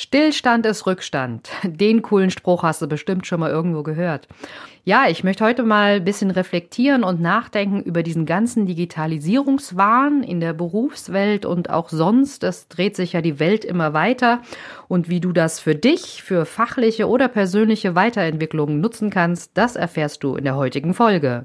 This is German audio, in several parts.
Stillstand ist Rückstand. Den coolen Spruch hast du bestimmt schon mal irgendwo gehört. Ja, ich möchte heute mal ein bisschen reflektieren und nachdenken über diesen ganzen Digitalisierungswahn in der Berufswelt und auch sonst. Es dreht sich ja die Welt immer weiter und wie du das für dich, für fachliche oder persönliche Weiterentwicklungen nutzen kannst, das erfährst du in der heutigen Folge.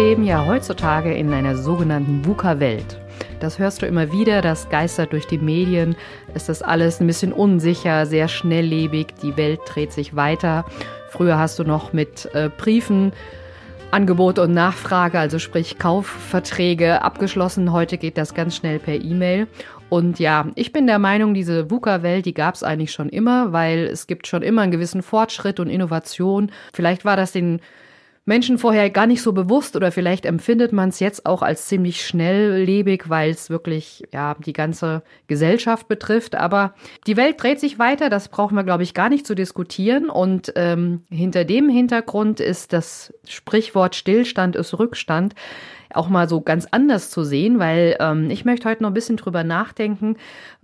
Leben ja heutzutage in einer sogenannten VUCA-Welt. Das hörst du immer wieder, das geistert durch die Medien. Ist alles ein bisschen unsicher, sehr schnelllebig, die Welt dreht sich weiter. Früher hast du noch mit äh, Briefen Angebot und Nachfrage, also sprich Kaufverträge abgeschlossen. Heute geht das ganz schnell per E-Mail. Und ja, ich bin der Meinung, diese VUCA-Welt, die gab es eigentlich schon immer, weil es gibt schon immer einen gewissen Fortschritt und Innovation. Vielleicht war das den Menschen vorher gar nicht so bewusst oder vielleicht empfindet man es jetzt auch als ziemlich schnelllebig, weil es wirklich ja die ganze Gesellschaft betrifft. Aber die Welt dreht sich weiter, das brauchen wir, glaube ich, gar nicht zu diskutieren. Und ähm, hinter dem Hintergrund ist das Sprichwort Stillstand ist Rückstand auch mal so ganz anders zu sehen, weil ähm, ich möchte heute noch ein bisschen drüber nachdenken,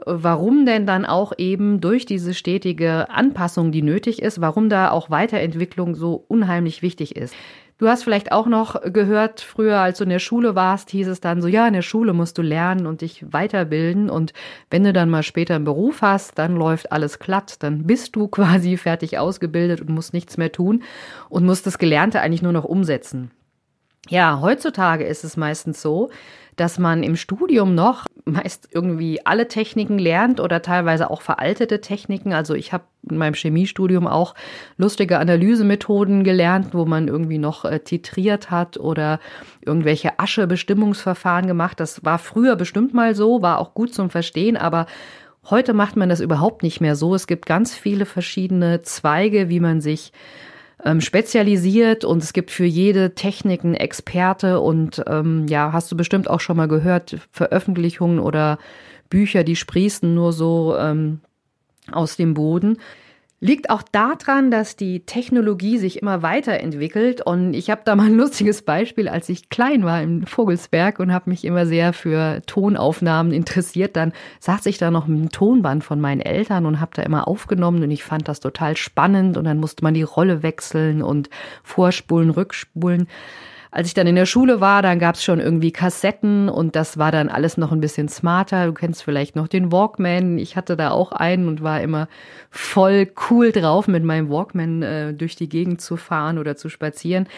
warum denn dann auch eben durch diese stetige Anpassung, die nötig ist, warum da auch Weiterentwicklung so unheimlich wichtig ist. Du hast vielleicht auch noch gehört, früher, als du in der Schule warst, hieß es dann so, ja, in der Schule musst du lernen und dich weiterbilden. Und wenn du dann mal später einen Beruf hast, dann läuft alles glatt. Dann bist du quasi fertig ausgebildet und musst nichts mehr tun und musst das Gelernte eigentlich nur noch umsetzen. Ja, heutzutage ist es meistens so, dass man im Studium noch meist irgendwie alle Techniken lernt oder teilweise auch veraltete Techniken. Also ich habe in meinem Chemiestudium auch lustige Analysemethoden gelernt, wo man irgendwie noch äh, titriert hat oder irgendwelche Aschebestimmungsverfahren gemacht. Das war früher bestimmt mal so, war auch gut zum Verstehen, aber heute macht man das überhaupt nicht mehr so. Es gibt ganz viele verschiedene Zweige, wie man sich ähm, spezialisiert und es gibt für jede Technik einen Experte und ähm, ja, hast du bestimmt auch schon mal gehört, Veröffentlichungen oder Bücher, die sprießen nur so ähm, aus dem Boden. Liegt auch daran, dass die Technologie sich immer weiterentwickelt. Und ich habe da mal ein lustiges Beispiel, als ich klein war im Vogelsberg und habe mich immer sehr für Tonaufnahmen interessiert. Dann saß ich da noch mit dem Tonband von meinen Eltern und habe da immer aufgenommen und ich fand das total spannend. Und dann musste man die Rolle wechseln und vorspulen, rückspulen. Als ich dann in der Schule war, dann gab es schon irgendwie Kassetten und das war dann alles noch ein bisschen smarter. Du kennst vielleicht noch den Walkman. Ich hatte da auch einen und war immer voll cool drauf, mit meinem Walkman äh, durch die Gegend zu fahren oder zu spazieren.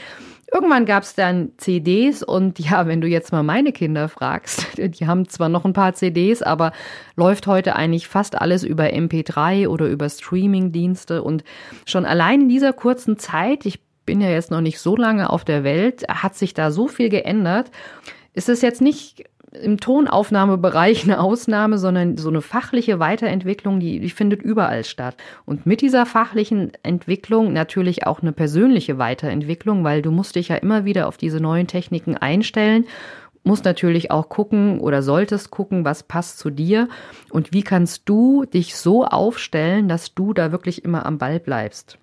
Irgendwann gab es dann CDs und ja, wenn du jetzt mal meine Kinder fragst, die haben zwar noch ein paar CDs, aber läuft heute eigentlich fast alles über MP3 oder über Streamingdienste und schon allein in dieser kurzen Zeit, ich bin ja jetzt noch nicht so lange auf der Welt, hat sich da so viel geändert. Es ist jetzt nicht im Tonaufnahmebereich eine Ausnahme, sondern so eine fachliche Weiterentwicklung, die, die findet überall statt. Und mit dieser fachlichen Entwicklung natürlich auch eine persönliche Weiterentwicklung, weil du musst dich ja immer wieder auf diese neuen Techniken einstellen musst natürlich auch gucken oder solltest gucken, was passt zu dir und wie kannst du dich so aufstellen, dass du da wirklich immer am Ball bleibst.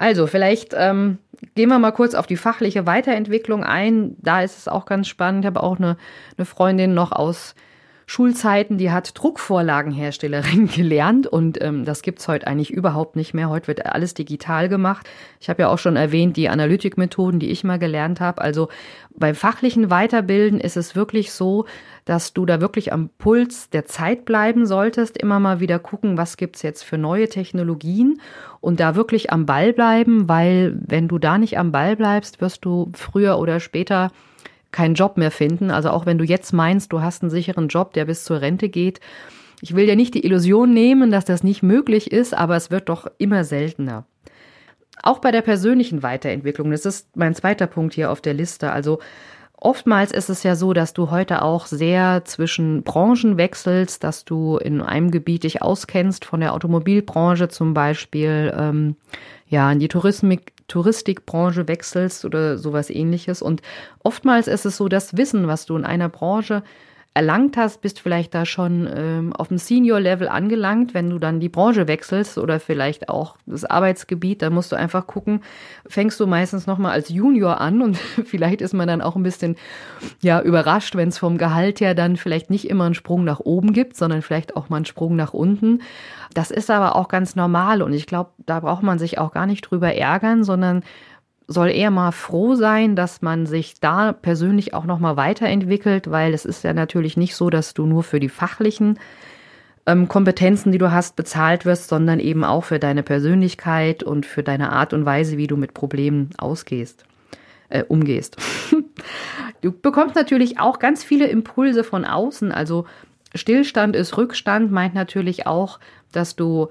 Also, vielleicht ähm, gehen wir mal kurz auf die fachliche Weiterentwicklung ein. Da ist es auch ganz spannend. Ich habe auch eine, eine Freundin noch aus Schulzeiten, die hat Druckvorlagenherstellerin gelernt und ähm, das gibt's heute eigentlich überhaupt nicht mehr. Heute wird alles digital gemacht. Ich habe ja auch schon erwähnt, die Analytikmethoden, die ich mal gelernt habe. Also beim fachlichen Weiterbilden ist es wirklich so, dass du da wirklich am Puls der Zeit bleiben solltest, immer mal wieder gucken, was gibt's jetzt für neue Technologien und da wirklich am Ball bleiben, weil wenn du da nicht am Ball bleibst, wirst du früher oder später keinen Job mehr finden. Also auch wenn du jetzt meinst, du hast einen sicheren Job, der bis zur Rente geht. Ich will ja nicht die Illusion nehmen, dass das nicht möglich ist, aber es wird doch immer seltener. Auch bei der persönlichen Weiterentwicklung, das ist mein zweiter Punkt hier auf der Liste. Also Oftmals ist es ja so, dass du heute auch sehr zwischen Branchen wechselst, dass du in einem Gebiet dich auskennst, von der Automobilbranche zum Beispiel, ähm, ja, in die Tourismik, Touristikbranche wechselst oder sowas ähnliches. Und oftmals ist es so, das Wissen, was du in einer Branche erlangt hast, bist vielleicht da schon ähm, auf dem Senior-Level angelangt. Wenn du dann die Branche wechselst oder vielleicht auch das Arbeitsgebiet, dann musst du einfach gucken, fängst du meistens nochmal als Junior an und vielleicht ist man dann auch ein bisschen ja überrascht, wenn es vom Gehalt her dann vielleicht nicht immer einen Sprung nach oben gibt, sondern vielleicht auch mal einen Sprung nach unten. Das ist aber auch ganz normal und ich glaube, da braucht man sich auch gar nicht drüber ärgern, sondern soll eher mal froh sein, dass man sich da persönlich auch noch mal weiterentwickelt, weil es ist ja natürlich nicht so, dass du nur für die fachlichen ähm, Kompetenzen, die du hast, bezahlt wirst, sondern eben auch für deine Persönlichkeit und für deine Art und Weise, wie du mit Problemen ausgehst, äh, umgehst. du bekommst natürlich auch ganz viele Impulse von außen, also Stillstand ist Rückstand, meint natürlich auch, dass du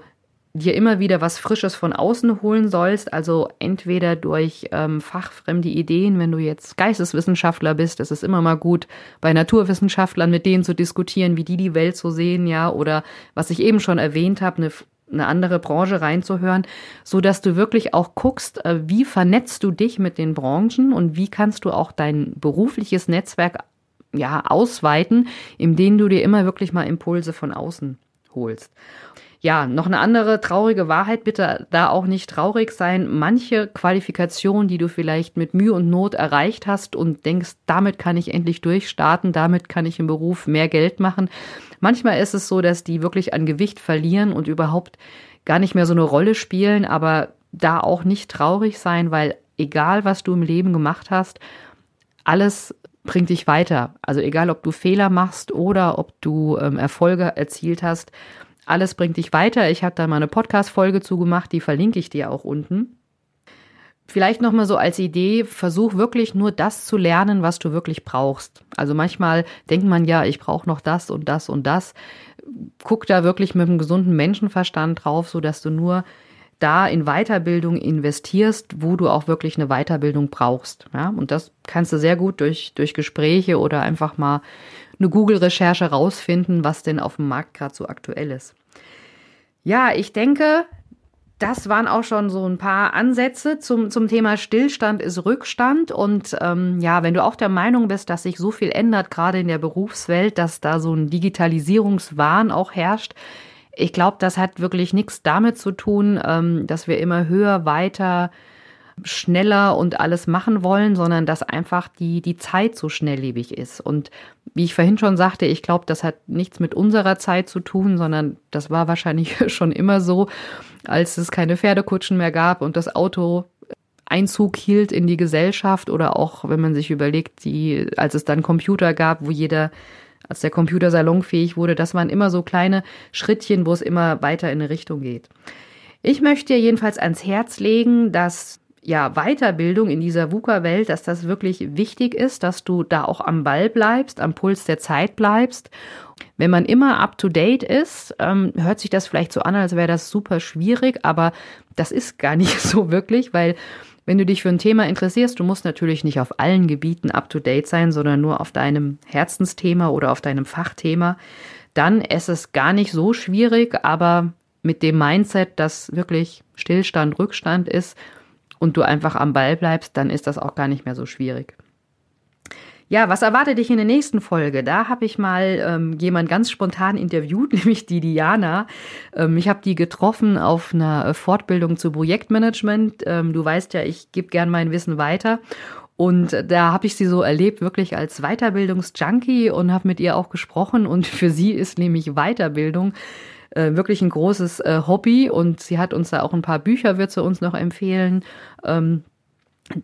dir immer wieder was Frisches von außen holen sollst, also entweder durch ähm, fachfremde Ideen, wenn du jetzt Geisteswissenschaftler bist, ist immer mal gut, bei Naturwissenschaftlern mit denen zu diskutieren, wie die die Welt so sehen, ja, oder was ich eben schon erwähnt habe, eine, eine andere Branche reinzuhören, so dass du wirklich auch guckst, äh, wie vernetzt du dich mit den Branchen und wie kannst du auch dein berufliches Netzwerk ja ausweiten, indem du dir immer wirklich mal Impulse von außen holst. Ja, noch eine andere traurige Wahrheit, bitte da auch nicht traurig sein. Manche Qualifikation, die du vielleicht mit Mühe und Not erreicht hast und denkst, damit kann ich endlich durchstarten, damit kann ich im Beruf mehr Geld machen. Manchmal ist es so, dass die wirklich an Gewicht verlieren und überhaupt gar nicht mehr so eine Rolle spielen, aber da auch nicht traurig sein, weil egal was du im Leben gemacht hast, alles bringt dich weiter. Also egal, ob du Fehler machst oder ob du ähm, Erfolge erzielt hast, alles bringt dich weiter. Ich habe da mal eine Podcast-Folge zugemacht, die verlinke ich dir auch unten. Vielleicht nochmal so als Idee, versuch wirklich nur das zu lernen, was du wirklich brauchst. Also manchmal denkt man ja, ich brauche noch das und das und das. Guck da wirklich mit einem gesunden Menschenverstand drauf, so dass du nur da in Weiterbildung investierst, wo du auch wirklich eine Weiterbildung brauchst. Ja, und das kannst du sehr gut durch, durch Gespräche oder einfach mal eine Google-Recherche rausfinden, was denn auf dem Markt gerade so aktuell ist. Ja, ich denke, das waren auch schon so ein paar Ansätze zum, zum Thema Stillstand ist Rückstand. Und ähm, ja, wenn du auch der Meinung bist, dass sich so viel ändert, gerade in der Berufswelt, dass da so ein Digitalisierungswahn auch herrscht, ich glaube, das hat wirklich nichts damit zu tun, ähm, dass wir immer höher, weiter, schneller und alles machen wollen, sondern dass einfach die, die Zeit so schnelllebig ist. Und wie ich vorhin schon sagte, ich glaube, das hat nichts mit unserer Zeit zu tun, sondern das war wahrscheinlich schon immer so, als es keine Pferdekutschen mehr gab und das Auto Einzug hielt in die Gesellschaft oder auch, wenn man sich überlegt, die, als es dann Computer gab, wo jeder, als der Computer salonfähig wurde, das waren immer so kleine Schrittchen, wo es immer weiter in eine Richtung geht. Ich möchte dir jedenfalls ans Herz legen, dass ja, Weiterbildung in dieser VUCA-Welt, dass das wirklich wichtig ist, dass du da auch am Ball bleibst, am Puls der Zeit bleibst. Wenn man immer up-to-date ist, ähm, hört sich das vielleicht so an, als wäre das super schwierig, aber das ist gar nicht so wirklich, weil wenn du dich für ein Thema interessierst, du musst natürlich nicht auf allen Gebieten up-to-date sein, sondern nur auf deinem Herzensthema oder auf deinem Fachthema, dann ist es gar nicht so schwierig, aber mit dem Mindset, dass wirklich Stillstand, Rückstand ist, und du einfach am Ball bleibst, dann ist das auch gar nicht mehr so schwierig. Ja, was erwartet dich in der nächsten Folge? Da habe ich mal ähm, jemand ganz spontan interviewt, nämlich die Diana. Ähm, ich habe die getroffen auf einer äh, Fortbildung zu Projektmanagement. Ähm, du weißt ja, ich gebe gern mein Wissen weiter. Und da habe ich sie so erlebt, wirklich als Weiterbildungsjunkie und habe mit ihr auch gesprochen. Und für sie ist nämlich Weiterbildung äh, wirklich ein großes äh, Hobby und sie hat uns da auch ein paar Bücher, wird sie uns noch empfehlen. Ähm,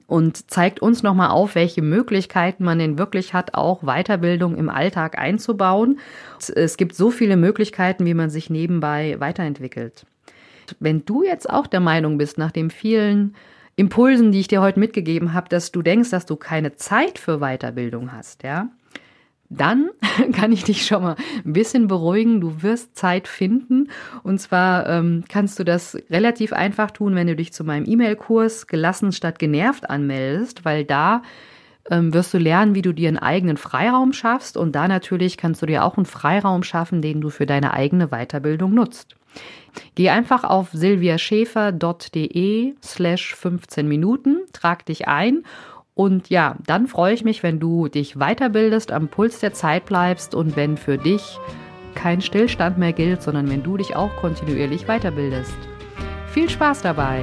und zeigt uns nochmal auf, welche Möglichkeiten man denn wirklich hat, auch Weiterbildung im Alltag einzubauen. Es gibt so viele Möglichkeiten, wie man sich nebenbei weiterentwickelt. Wenn du jetzt auch der Meinung bist, nach den vielen Impulsen, die ich dir heute mitgegeben habe, dass du denkst, dass du keine Zeit für Weiterbildung hast, ja, dann kann ich dich schon mal ein bisschen beruhigen. Du wirst Zeit finden. Und zwar ähm, kannst du das relativ einfach tun, wenn du dich zu meinem E-Mail-Kurs gelassen statt genervt anmeldest, weil da ähm, wirst du lernen, wie du dir einen eigenen Freiraum schaffst und da natürlich kannst du dir auch einen Freiraum schaffen, den du für deine eigene Weiterbildung nutzt. Geh einfach auf silviaschäfer.de slash 15 Minuten, trag dich ein und ja, dann freue ich mich, wenn du dich weiterbildest, am Puls der Zeit bleibst und wenn für dich kein Stillstand mehr gilt, sondern wenn du dich auch kontinuierlich weiterbildest. Viel Spaß dabei!